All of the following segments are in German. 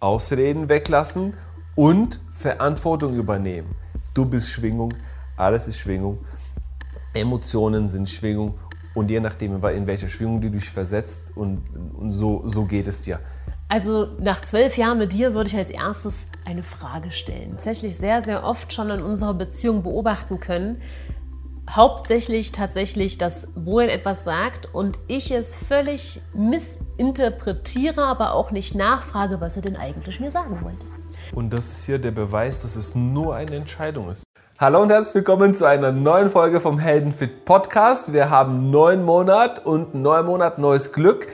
Ausreden weglassen und Verantwortung übernehmen. Du bist Schwingung, alles ist Schwingung. Emotionen sind Schwingung und je nachdem, in welcher Schwingung du dich versetzt und, und so, so geht es dir. Also nach zwölf Jahren mit dir würde ich als erstes eine Frage stellen. Tatsächlich sehr, sehr oft schon in unserer Beziehung beobachten können. Hauptsächlich tatsächlich, dass Bojan etwas sagt und ich es völlig missinterpretiere, aber auch nicht nachfrage, was er denn eigentlich mir sagen wollte. Und das ist hier der Beweis, dass es nur eine Entscheidung ist. Hallo und herzlich willkommen zu einer neuen Folge vom Heldenfit Podcast. Wir haben neuen Monat und neuen Monat neues Glück.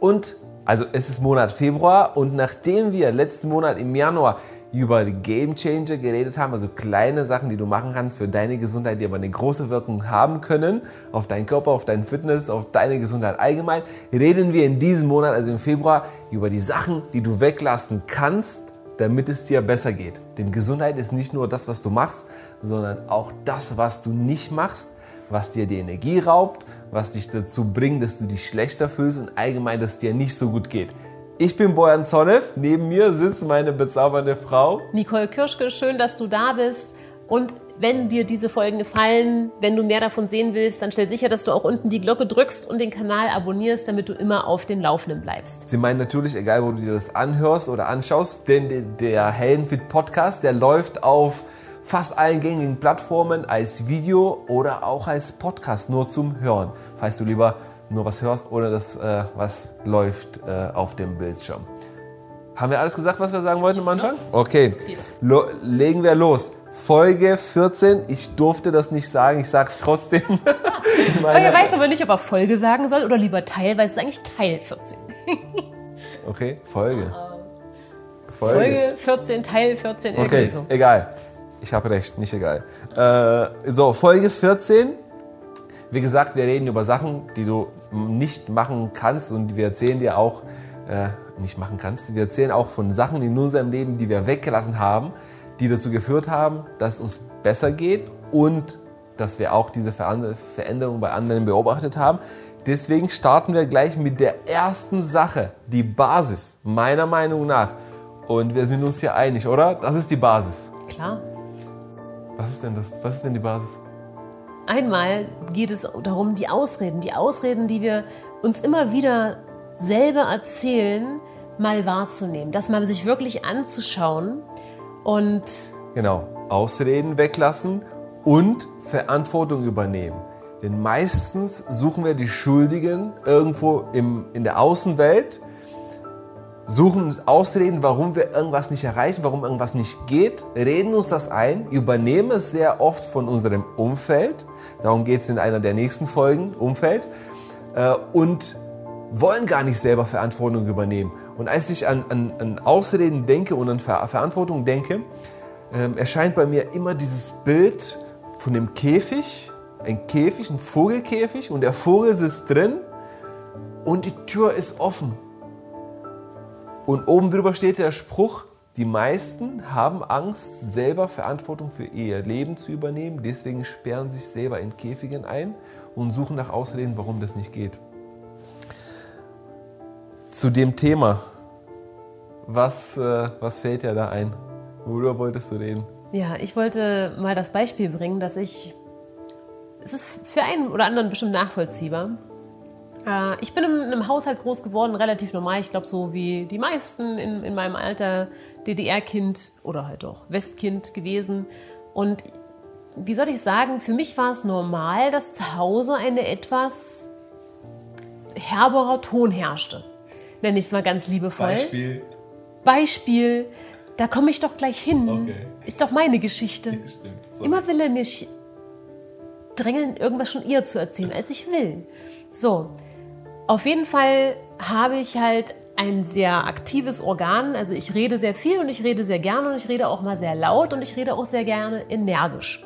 Und also es ist Monat Februar und nachdem wir letzten Monat im Januar über Game Changer geredet haben, also kleine Sachen, die du machen kannst für deine Gesundheit, die aber eine große Wirkung haben können auf deinen Körper, auf deinen Fitness, auf deine Gesundheit allgemein, reden wir in diesem Monat, also im Februar, über die Sachen, die du weglassen kannst, damit es dir besser geht. Denn Gesundheit ist nicht nur das, was du machst, sondern auch das, was du nicht machst, was dir die Energie raubt, was dich dazu bringt, dass du dich schlechter fühlst und allgemein, dass es dir nicht so gut geht. Ich bin Bojan Zonev, neben mir sitzt meine bezaubernde Frau. Nicole Kirschke, schön, dass du da bist. Und wenn dir diese Folgen gefallen, wenn du mehr davon sehen willst, dann stell sicher, dass du auch unten die Glocke drückst und den Kanal abonnierst, damit du immer auf dem Laufenden bleibst. Sie meinen natürlich, egal wo du dir das anhörst oder anschaust, denn der Heldenfit Podcast, der läuft auf fast allen gängigen Plattformen als Video oder auch als Podcast nur zum Hören, falls du lieber nur was hörst, ohne dass äh, was läuft äh, auf dem Bildschirm. Haben wir alles gesagt, was wir sagen wollten am Anfang? Okay, Lo legen wir los. Folge 14. Ich durfte das nicht sagen, ich sage es trotzdem. ich weiß aber nicht, ob er Folge sagen soll oder lieber Teil, weil es ist eigentlich Teil 14. okay, Folge. Folge. Folge 14, Teil 14, irgendwie okay, so. Egal. Ich habe recht, nicht egal. Äh, so, Folge 14. Wie gesagt, wir reden über Sachen, die du nicht machen kannst und wir erzählen dir auch, äh, nicht machen kannst. Wir erzählen auch von Sachen in unserem Leben, die wir weggelassen haben, die dazu geführt haben, dass es uns besser geht und dass wir auch diese Veränderung bei anderen beobachtet haben. Deswegen starten wir gleich mit der ersten Sache, die Basis, meiner Meinung nach. Und wir sind uns hier einig, oder? Das ist die Basis. Klar. Was ist denn das? Was ist denn die Basis? Einmal geht es darum, die Ausreden, die Ausreden, die wir uns immer wieder selber erzählen, mal wahrzunehmen, das mal sich wirklich anzuschauen und genau Ausreden weglassen und Verantwortung übernehmen. Denn meistens suchen wir die Schuldigen irgendwo im, in der Außenwelt suchen uns Ausreden, warum wir irgendwas nicht erreichen, warum irgendwas nicht geht, reden uns das ein, übernehmen es sehr oft von unserem Umfeld, darum geht es in einer der nächsten Folgen, Umfeld, äh, und wollen gar nicht selber Verantwortung übernehmen. Und als ich an, an, an Ausreden denke und an Ver Verantwortung denke, äh, erscheint bei mir immer dieses Bild von dem Käfig, ein Käfig, ein Vogelkäfig und der Vogel sitzt drin und die Tür ist offen und oben drüber steht der Spruch, die meisten haben Angst, selber Verantwortung für ihr Leben zu übernehmen. Deswegen sperren sich selber in Käfigen ein und suchen nach Ausreden, warum das nicht geht. Zu dem Thema, was, äh, was fällt dir da ein? Worüber wolltest du reden? Ja, ich wollte mal das Beispiel bringen, dass ich, es ist für einen oder anderen bestimmt nachvollziehbar, ich bin in einem Haushalt groß geworden, relativ normal. Ich glaube, so wie die meisten in, in meinem Alter DDR-Kind oder halt auch Westkind gewesen. Und wie soll ich sagen, für mich war es normal, dass zu Hause eine etwas herberer Ton herrschte. Nenne ich es mal ganz liebevoll. Beispiel. Beispiel, da komme ich doch gleich hin. Okay. Ist doch meine Geschichte. Immer will er mich drängeln, irgendwas schon eher zu erzählen, als ich will. So, auf jeden Fall habe ich halt ein sehr aktives Organ. Also ich rede sehr viel und ich rede sehr gerne und ich rede auch mal sehr laut und ich rede auch sehr gerne energisch.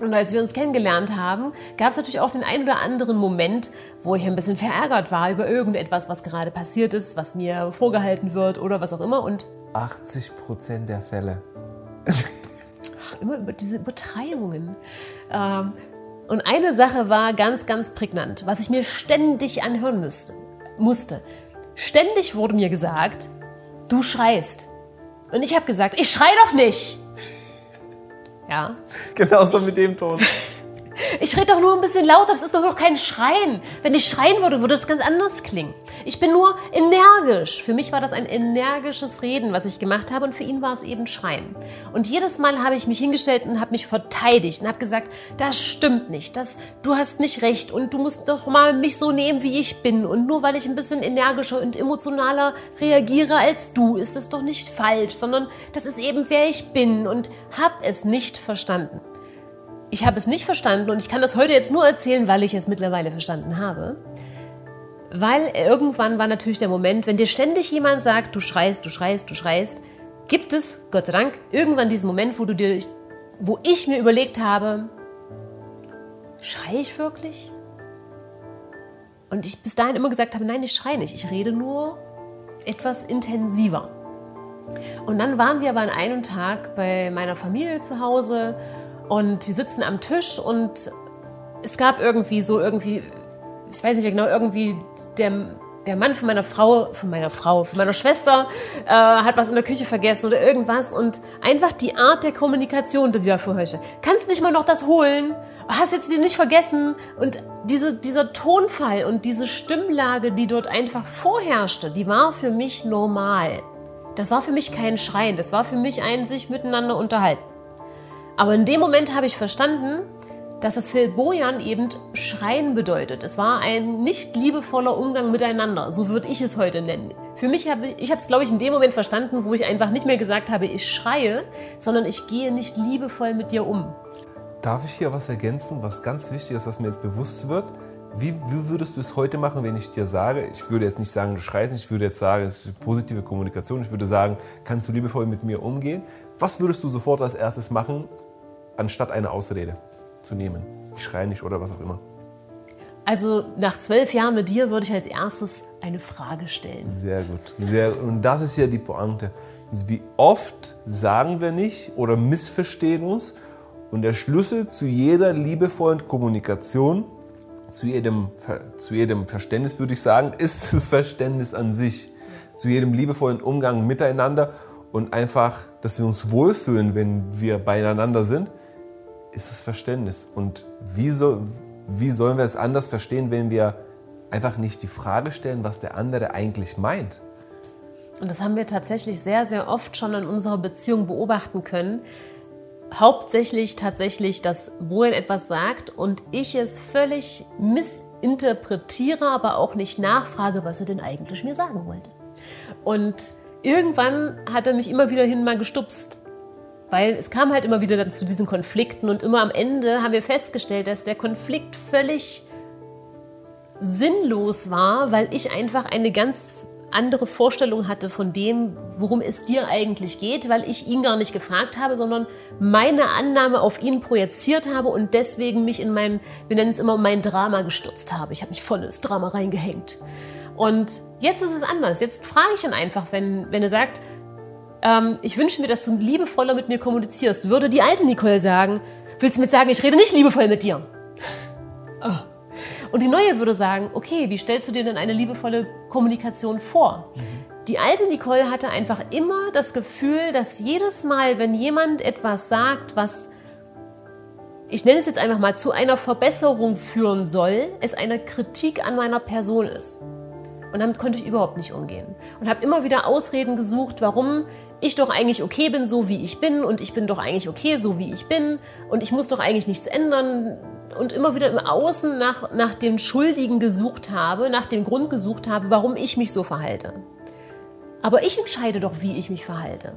Und als wir uns kennengelernt haben, gab es natürlich auch den einen oder anderen Moment, wo ich ein bisschen verärgert war über irgendetwas, was gerade passiert ist, was mir vorgehalten wird oder was auch immer. Und 80 Prozent der Fälle. Ach, immer über diese Übertreibungen. Ähm, und eine Sache war ganz, ganz prägnant, was ich mir ständig anhören müsste, musste. Ständig wurde mir gesagt, du schreist. Und ich habe gesagt, ich schrei doch nicht. Ja. Genauso mit dem Ton. Ich rede doch nur ein bisschen lauter, das ist doch noch kein Schreien. Wenn ich schreien würde, würde das ganz anders klingen. Ich bin nur energisch. Für mich war das ein energisches Reden, was ich gemacht habe und für ihn war es eben Schreien. Und jedes Mal habe ich mich hingestellt und habe mich verteidigt und habe gesagt, das stimmt nicht, das, du hast nicht recht und du musst doch mal mich so nehmen, wie ich bin. Und nur weil ich ein bisschen energischer und emotionaler reagiere als du, ist das doch nicht falsch, sondern das ist eben, wer ich bin und habe es nicht verstanden. Ich habe es nicht verstanden und ich kann das heute jetzt nur erzählen, weil ich es mittlerweile verstanden habe. Weil irgendwann war natürlich der Moment, wenn dir ständig jemand sagt, du schreist, du schreist, du schreist, gibt es, Gott sei Dank, irgendwann diesen Moment, wo du dir, wo ich mir überlegt habe, schreie ich wirklich? Und ich bis dahin immer gesagt habe, nein, ich schreie nicht, ich rede nur etwas intensiver. Und dann waren wir aber an einem Tag bei meiner Familie zu Hause und wir sitzen am Tisch und es gab irgendwie so irgendwie, ich weiß nicht mehr genau, irgendwie der, der Mann von meiner Frau, von meiner Frau, von meiner Schwester äh, hat was in der Küche vergessen oder irgendwas und einfach die Art der Kommunikation, die da vorhörst. Kannst nicht mal noch das holen? Hast jetzt die nicht vergessen? Und diese, dieser Tonfall und diese Stimmlage, die dort einfach vorherrschte, die war für mich normal. Das war für mich kein Schreien, das war für mich ein sich miteinander unterhalten. Aber in dem Moment habe ich verstanden, dass es für Bojan eben Schreien bedeutet. Es war ein nicht liebevoller Umgang miteinander, so würde ich es heute nennen. Für mich habe ich habe es, glaube ich, in dem Moment verstanden, wo ich einfach nicht mehr gesagt habe, ich schreie, sondern ich gehe nicht liebevoll mit dir um. Darf ich hier was ergänzen, was ganz wichtig ist, was mir jetzt bewusst wird? Wie, wie, würdest du es heute machen, wenn ich dir sage, ich würde jetzt nicht sagen, du schreist nicht, ich würde jetzt sagen, es ist positive Kommunikation, ich würde sagen, kannst du liebevoll mit mir umgehen? Was würdest du sofort als erstes machen, anstatt eine Ausrede zu nehmen. Ich schreie nicht oder was auch immer. Also nach zwölf Jahren mit dir würde ich als erstes eine Frage stellen. Sehr gut. Sehr, und das ist ja die Pointe. Wie oft sagen wir nicht oder missverstehen uns und der Schlüssel zu jeder liebevollen Kommunikation, zu jedem, zu jedem Verständnis würde ich sagen, ist das Verständnis an sich. Zu jedem liebevollen Umgang miteinander und einfach, dass wir uns wohlfühlen, wenn wir beieinander sind ist das Verständnis. Und wie, so, wie sollen wir es anders verstehen, wenn wir einfach nicht die Frage stellen, was der andere eigentlich meint? Und das haben wir tatsächlich sehr, sehr oft schon in unserer Beziehung beobachten können. Hauptsächlich tatsächlich, dass Bojan etwas sagt und ich es völlig missinterpretiere, aber auch nicht nachfrage, was er denn eigentlich mir sagen wollte. Und irgendwann hat er mich immer wieder hin mal gestupst weil es kam halt immer wieder zu diesen Konflikten und immer am Ende haben wir festgestellt, dass der Konflikt völlig sinnlos war, weil ich einfach eine ganz andere Vorstellung hatte von dem, worum es dir eigentlich geht, weil ich ihn gar nicht gefragt habe, sondern meine Annahme auf ihn projiziert habe und deswegen mich in mein, wir nennen es immer mein Drama gestürzt habe. Ich habe mich voll ins Drama reingehängt. Und jetzt ist es anders. Jetzt frage ich ihn einfach, wenn, wenn er sagt, ähm, ich wünsche mir, dass du liebevoller mit mir kommunizierst, würde die alte Nicole sagen, willst du mir sagen, ich rede nicht liebevoll mit dir? Oh. Und die neue würde sagen, okay, wie stellst du dir denn eine liebevolle Kommunikation vor? Mhm. Die alte Nicole hatte einfach immer das Gefühl, dass jedes Mal, wenn jemand etwas sagt, was ich nenne es jetzt einfach mal zu einer Verbesserung führen soll, es eine Kritik an meiner Person ist. Und damit konnte ich überhaupt nicht umgehen. Und habe immer wieder Ausreden gesucht, warum ich doch eigentlich okay bin, so wie ich bin. Und ich bin doch eigentlich okay, so wie ich bin. Und ich muss doch eigentlich nichts ändern. Und immer wieder im Außen nach, nach dem Schuldigen gesucht habe, nach dem Grund gesucht habe, warum ich mich so verhalte. Aber ich entscheide doch, wie ich mich verhalte.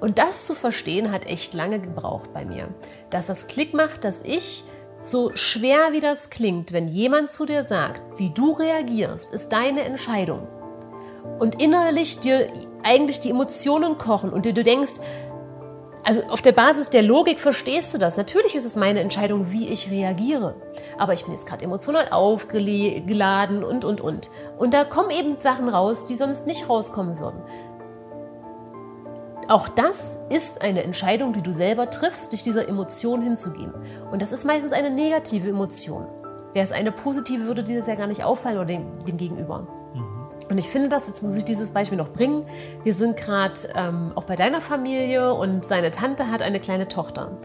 Und das zu verstehen hat echt lange gebraucht bei mir. Dass das Klick macht, dass ich so schwer wie das klingt, wenn jemand zu dir sagt, wie du reagierst, ist deine Entscheidung. Und innerlich dir eigentlich die Emotionen kochen und dir du denkst, also auf der Basis der Logik verstehst du das. Natürlich ist es meine Entscheidung, wie ich reagiere. Aber ich bin jetzt gerade emotional aufgeladen und, und, und. Und da kommen eben Sachen raus, die sonst nicht rauskommen würden. Auch das ist eine Entscheidung, die du selber triffst, dich dieser Emotion hinzugehen. Und das ist meistens eine negative Emotion. Wäre es eine positive, würde dir das ja gar nicht auffallen oder dem, dem Gegenüber. Mhm. Und ich finde das, jetzt muss ich dieses Beispiel noch bringen. Wir sind gerade ähm, auch bei deiner Familie und seine Tante hat eine kleine Tochter.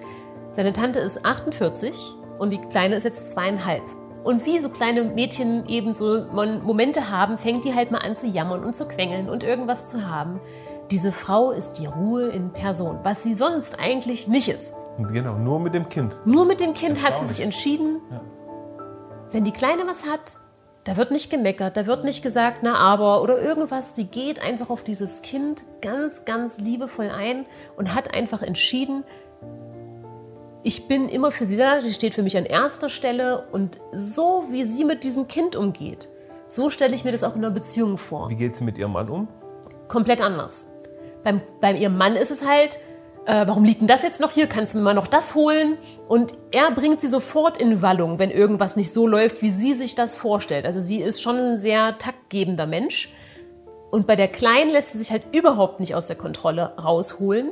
Seine Tante ist 48 und die Kleine ist jetzt zweieinhalb. Und wie so kleine Mädchen eben so Momente haben, fängt die halt mal an zu jammern und zu quengeln und irgendwas zu haben. Diese Frau ist die Ruhe in Person, was sie sonst eigentlich nicht ist. Genau, nur mit dem Kind. Nur mit dem Kind hat sie sich entschieden, ja. wenn die Kleine was hat, da wird nicht gemeckert, da wird nicht gesagt, na aber oder irgendwas. Sie geht einfach auf dieses Kind ganz, ganz liebevoll ein und hat einfach entschieden, ich bin immer für sie da, sie steht für mich an erster Stelle und so wie sie mit diesem Kind umgeht, so stelle ich mir das auch in einer Beziehung vor. Wie geht sie mit ihrem Mann um? Komplett anders. Beim, bei ihrem Mann ist es halt, äh, warum liegt denn das jetzt noch hier? Kannst du mir mal noch das holen? Und er bringt sie sofort in Wallung, wenn irgendwas nicht so läuft, wie sie sich das vorstellt. Also sie ist schon ein sehr taktgebender Mensch. Und bei der Kleinen lässt sie sich halt überhaupt nicht aus der Kontrolle rausholen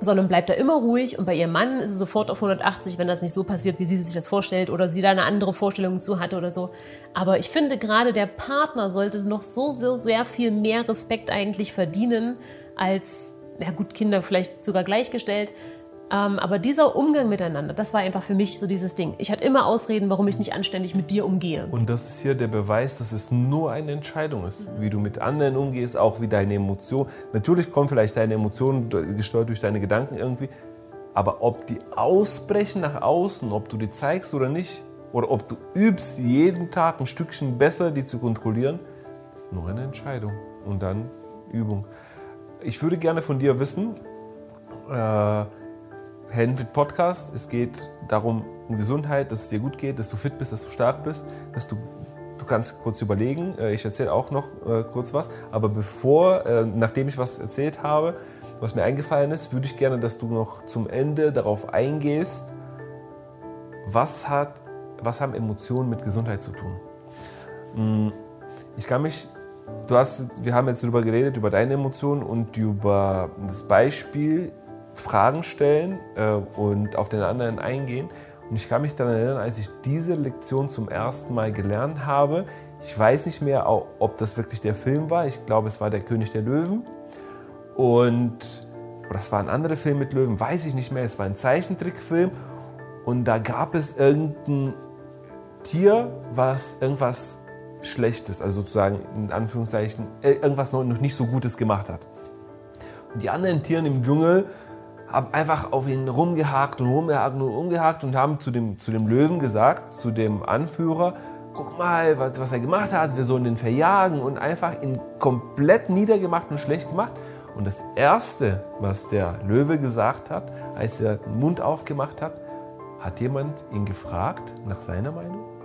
sondern bleibt da immer ruhig und bei ihrem Mann ist es sofort auf 180, wenn das nicht so passiert, wie sie sich das vorstellt oder sie da eine andere Vorstellung zu hatte oder so. Aber ich finde gerade der Partner sollte noch so, so sehr viel mehr Respekt eigentlich verdienen als, na gut, Kinder vielleicht sogar gleichgestellt, ähm, aber dieser Umgang miteinander, das war einfach für mich so dieses Ding. Ich hatte immer Ausreden, warum ich nicht anständig mit dir umgehe. Und das ist hier der Beweis, dass es nur eine Entscheidung ist, wie du mit anderen umgehst, auch wie deine Emotionen. Natürlich kommen vielleicht deine Emotionen gesteuert durch deine Gedanken irgendwie, aber ob die ausbrechen nach außen, ob du die zeigst oder nicht, oder ob du übst, jeden Tag ein Stückchen besser die zu kontrollieren, ist nur eine Entscheidung und dann Übung. Ich würde gerne von dir wissen, äh, Heldenfit Podcast. Es geht darum, um Gesundheit, dass es dir gut geht, dass du fit bist, dass du stark bist, dass du du kannst kurz überlegen. Äh, ich erzähle auch noch äh, kurz was. Aber bevor, äh, nachdem ich was erzählt habe, was mir eingefallen ist, würde ich gerne, dass du noch zum Ende darauf eingehst, was, hat, was haben Emotionen mit Gesundheit zu tun. Hm, ich kann mich, du hast, wir haben jetzt darüber geredet, über deine Emotionen und über das Beispiel Fragen stellen äh, und auf den anderen eingehen. Und ich kann mich daran erinnern, als ich diese Lektion zum ersten Mal gelernt habe, ich weiß nicht mehr, ob das wirklich der Film war. Ich glaube, es war der König der Löwen. Und oder es war ein anderer Film mit Löwen, weiß ich nicht mehr. Es war ein Zeichentrickfilm. Und da gab es irgendein Tier, was irgendwas Schlechtes, also sozusagen in Anführungszeichen, äh, irgendwas noch nicht so Gutes gemacht hat. Und die anderen Tiere im Dschungel haben einfach auf ihn rumgehakt und rumgehakt und rumgehakt und haben zu dem, zu dem Löwen gesagt, zu dem Anführer, guck mal, was, was er gemacht hat, wir sollen den verjagen und einfach ihn komplett niedergemacht und schlecht gemacht. Und das Erste, was der Löwe gesagt hat, als er den Mund aufgemacht hat, hat jemand ihn gefragt nach seiner Meinung?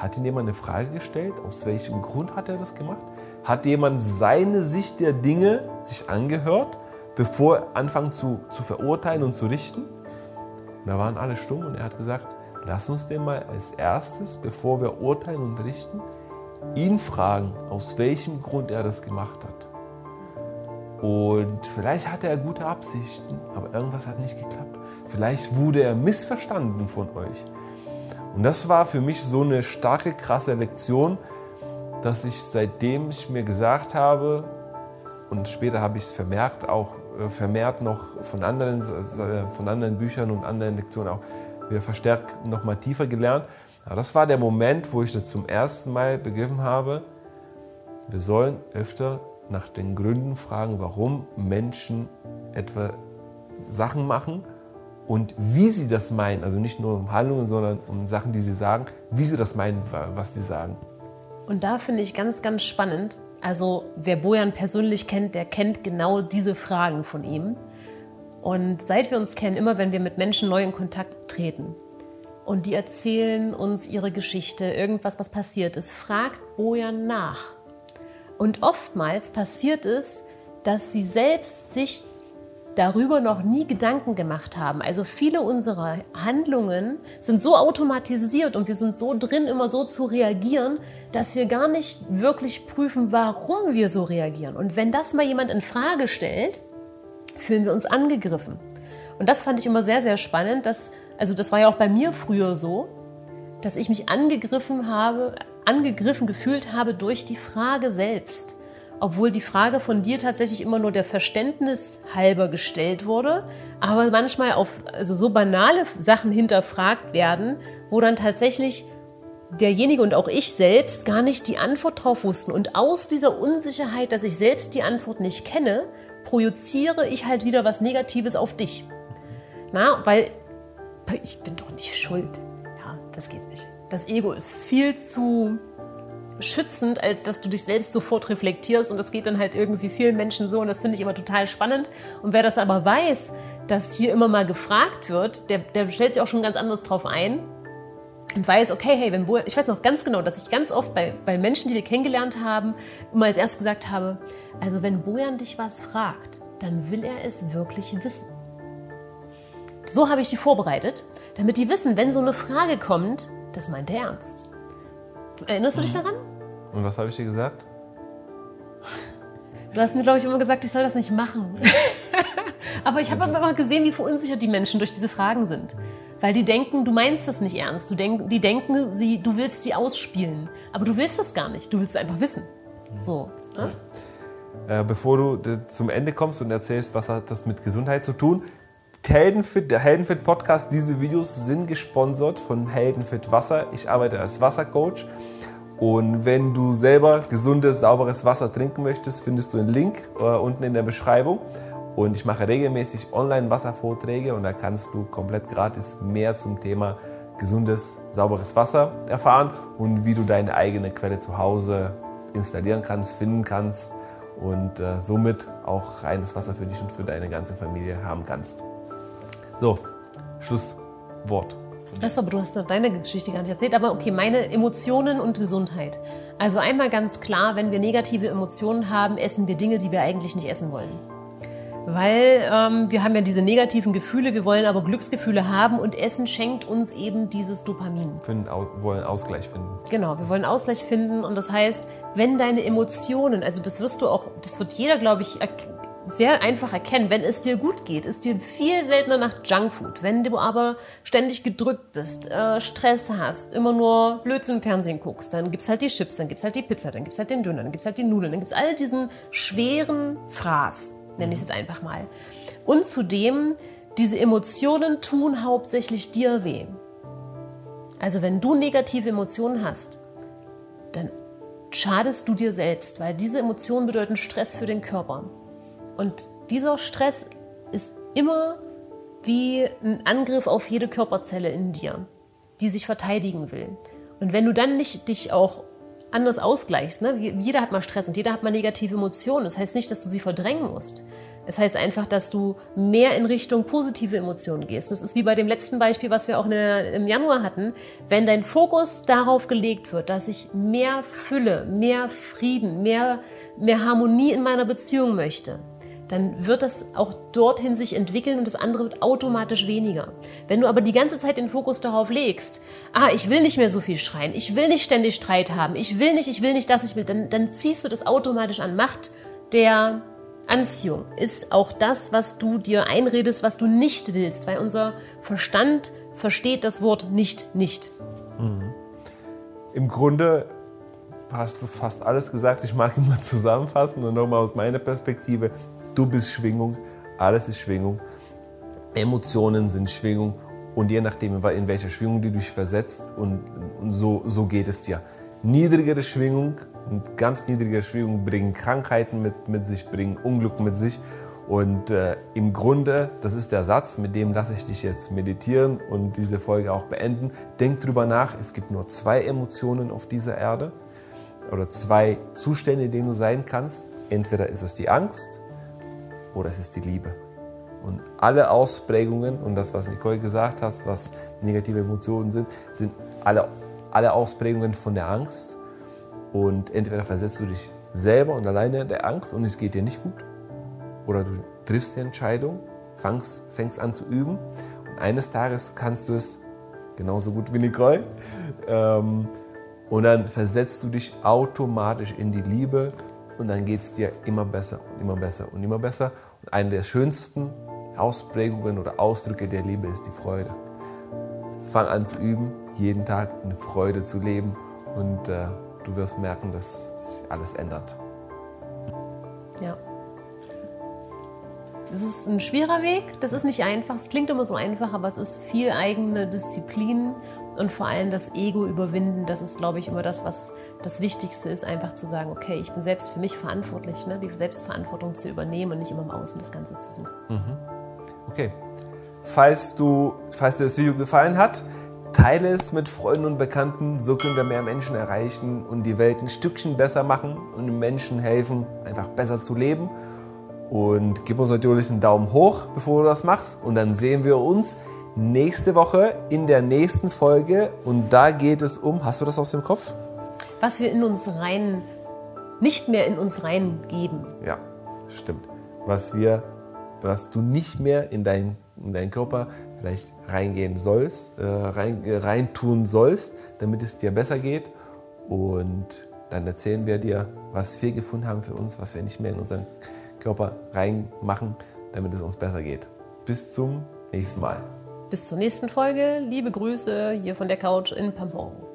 Hat ihn jemand eine Frage gestellt? Aus welchem Grund hat er das gemacht? Hat jemand seine Sicht der Dinge sich angehört? bevor er anfangen zu, zu verurteilen und zu richten. Und da waren alle stumm und er hat gesagt, lass uns den mal als erstes, bevor wir urteilen und richten, ihn fragen, aus welchem Grund er das gemacht hat. Und vielleicht hatte er gute Absichten, aber irgendwas hat nicht geklappt. Vielleicht wurde er missverstanden von euch. Und das war für mich so eine starke, krasse Lektion, dass ich seitdem ich mir gesagt habe, und später habe ich es vermerkt, auch äh, vermehrt noch von anderen, von anderen Büchern und anderen Lektionen auch wieder verstärkt noch mal tiefer gelernt. Aber das war der Moment, wo ich das zum ersten Mal begriffen habe, wir sollen öfter nach den Gründen fragen, warum Menschen etwa Sachen machen und wie sie das meinen. Also nicht nur um Handlungen, sondern um Sachen, die sie sagen, wie sie das meinen, was sie sagen. Und da finde ich ganz, ganz spannend, also wer Bojan persönlich kennt, der kennt genau diese Fragen von ihm. Und seit wir uns kennen, immer wenn wir mit Menschen neu in Kontakt treten und die erzählen uns ihre Geschichte, irgendwas, was passiert ist, fragt Bojan nach. Und oftmals passiert es, dass sie selbst sich darüber noch nie Gedanken gemacht haben. Also viele unserer Handlungen sind so automatisiert und wir sind so drin, immer so zu reagieren, dass wir gar nicht wirklich prüfen, warum wir so reagieren. Und wenn das mal jemand in Frage stellt, fühlen wir uns angegriffen. Und das fand ich immer sehr, sehr spannend. Dass, also das war ja auch bei mir früher so, dass ich mich angegriffen habe, angegriffen gefühlt habe durch die Frage selbst. Obwohl die Frage von dir tatsächlich immer nur der Verständnis halber gestellt wurde, aber manchmal auf also so banale Sachen hinterfragt werden, wo dann tatsächlich derjenige und auch ich selbst gar nicht die Antwort drauf wussten. Und aus dieser Unsicherheit, dass ich selbst die Antwort nicht kenne, projiziere ich halt wieder was Negatives auf dich. Na, weil ich bin doch nicht schuld. Ja, das geht nicht. Das Ego ist viel zu schützend, als dass du dich selbst sofort reflektierst. Und das geht dann halt irgendwie vielen Menschen so. Und das finde ich immer total spannend. Und wer das aber weiß, dass hier immer mal gefragt wird, der, der stellt sich auch schon ganz anders drauf ein und weiß, okay, hey, wenn ich weiß noch ganz genau, dass ich ganz oft bei, bei Menschen, die wir kennengelernt haben, immer als erstes gesagt habe, also wenn Bojan dich was fragt, dann will er es wirklich wissen. So habe ich die vorbereitet, damit die wissen, wenn so eine Frage kommt, das meint er ernst. Erinnerst du dich mhm. daran? Und was habe ich dir gesagt? Du hast mir, glaube ich, immer gesagt, ich soll das nicht machen. aber ich habe aber immer gesehen, wie verunsichert die Menschen durch diese Fragen sind. Weil die denken, du meinst das nicht ernst. Du denk, die denken, sie, du willst sie ausspielen. Aber du willst das gar nicht. Du willst es einfach wissen. So. Ne? Äh, bevor du zum Ende kommst und erzählst, was hat das mit Gesundheit zu tun, Heldenfit, der Heldenfit Podcast, diese Videos sind gesponsert von Heldenfit Wasser. Ich arbeite als Wassercoach. Und wenn du selber gesundes, sauberes Wasser trinken möchtest, findest du einen Link äh, unten in der Beschreibung. Und ich mache regelmäßig Online-Wasservorträge und da kannst du komplett gratis mehr zum Thema gesundes, sauberes Wasser erfahren und wie du deine eigene Quelle zu Hause installieren kannst, finden kannst und äh, somit auch reines Wasser für dich und für deine ganze Familie haben kannst. So, Schlusswort. Das aber du hast deine Geschichte gar nicht erzählt, aber okay, meine Emotionen und Gesundheit. Also einmal ganz klar, wenn wir negative Emotionen haben, essen wir Dinge, die wir eigentlich nicht essen wollen weil ähm, wir haben ja diese negativen Gefühle, wir wollen aber Glücksgefühle haben und Essen schenkt uns eben dieses Dopamin. Wir wollen Ausgleich finden. Genau, wir wollen Ausgleich finden und das heißt, wenn deine Emotionen, also das wirst du auch, das wird jeder, glaube ich, sehr einfach erkennen, wenn es dir gut geht, ist dir viel seltener nach Junkfood. Wenn du aber ständig gedrückt bist, äh, Stress hast, immer nur Blödsinn im Fernsehen guckst, dann gibt es halt die Chips, dann gibt es halt die Pizza, dann gibt es halt den Döner, dann gibt es halt die Nudeln, dann gibt es all diesen schweren Fraß nenne ich es jetzt einfach mal. Und zudem, diese Emotionen tun hauptsächlich dir weh. Also wenn du negative Emotionen hast, dann schadest du dir selbst, weil diese Emotionen bedeuten Stress für den Körper. Und dieser Stress ist immer wie ein Angriff auf jede Körperzelle in dir, die sich verteidigen will. Und wenn du dann nicht dich auch anders ausgleichst. Ne? Jeder hat mal Stress und jeder hat mal negative Emotionen. Das heißt nicht, dass du sie verdrängen musst. Es heißt einfach, dass du mehr in Richtung positive Emotionen gehst. Das ist wie bei dem letzten Beispiel, was wir auch der, im Januar hatten. Wenn dein Fokus darauf gelegt wird, dass ich mehr Fülle, mehr Frieden, mehr, mehr Harmonie in meiner Beziehung möchte, dann wird das auch dorthin sich entwickeln und das andere wird automatisch weniger. Wenn du aber die ganze Zeit den Fokus darauf legst, ah, ich will nicht mehr so viel schreien, ich will nicht ständig Streit haben, ich will nicht, ich will nicht, dass ich will, dann, dann ziehst du das automatisch an Macht der Anziehung ist auch das, was du dir einredest, was du nicht willst, weil unser Verstand versteht das Wort nicht nicht. Mhm. Im Grunde hast du fast alles gesagt. Ich mag immer zusammenfassen und nochmal aus meiner Perspektive. Du bist Schwingung, alles ist Schwingung. Emotionen sind Schwingung und je nachdem, in welcher Schwingung du dich versetzt und, so, so geht es dir. Niedrigere Schwingung ganz niedrige Schwingung bringen Krankheiten mit, mit sich, bringen Unglück mit sich. Und äh, im Grunde, das ist der Satz, mit dem lasse ich dich jetzt meditieren und diese Folge auch beenden. Denk drüber nach, es gibt nur zwei Emotionen auf dieser Erde oder zwei Zustände, in denen du sein kannst. Entweder ist es die Angst oder es ist die Liebe. Und alle Ausprägungen und das, was Nicole gesagt hat, was negative Emotionen sind, sind alle, alle Ausprägungen von der Angst. Und entweder versetzt du dich selber und alleine in der Angst und es geht dir nicht gut. Oder du triffst die Entscheidung, fängst, fängst an zu üben. Und eines Tages kannst du es genauso gut wie Nicole. Ähm, und dann versetzt du dich automatisch in die Liebe und dann geht es dir immer besser und immer besser und immer besser. Und eine der schönsten Ausprägungen oder Ausdrücke der Liebe ist die Freude. Fang an zu üben, jeden Tag in Freude zu leben und äh, du wirst merken, dass sich alles ändert. Ja. Es ist ein schwerer Weg, das ist nicht einfach. Es klingt immer so einfach, aber es ist viel eigene Disziplin und vor allem das Ego überwinden. Das ist, glaube ich, immer das, was das Wichtigste ist, einfach zu sagen, okay, ich bin selbst für mich verantwortlich, ne? die Selbstverantwortung zu übernehmen und nicht immer im Außen das Ganze zu suchen. Mhm. Okay. Falls, du, falls dir das Video gefallen hat, teile es mit Freunden und Bekannten. So können wir mehr Menschen erreichen und die Welt ein Stückchen besser machen und den Menschen helfen, einfach besser zu leben. Und gib uns natürlich einen Daumen hoch, bevor du das machst. Und dann sehen wir uns nächste Woche in der nächsten Folge. Und da geht es um, hast du das aus dem Kopf? Was wir in uns rein, nicht mehr in uns reingeben. Ja, stimmt. Was wir, was du nicht mehr in, dein, in deinen Körper vielleicht reingehen sollst, äh, rein, äh, reintun sollst, damit es dir besser geht. Und dann erzählen wir dir, was wir gefunden haben für uns, was wir nicht mehr in unseren Körper reinmachen, damit es uns besser geht. Bis zum nächsten Mal. Bis zur nächsten Folge. Liebe Grüße hier von der Couch in Pampon.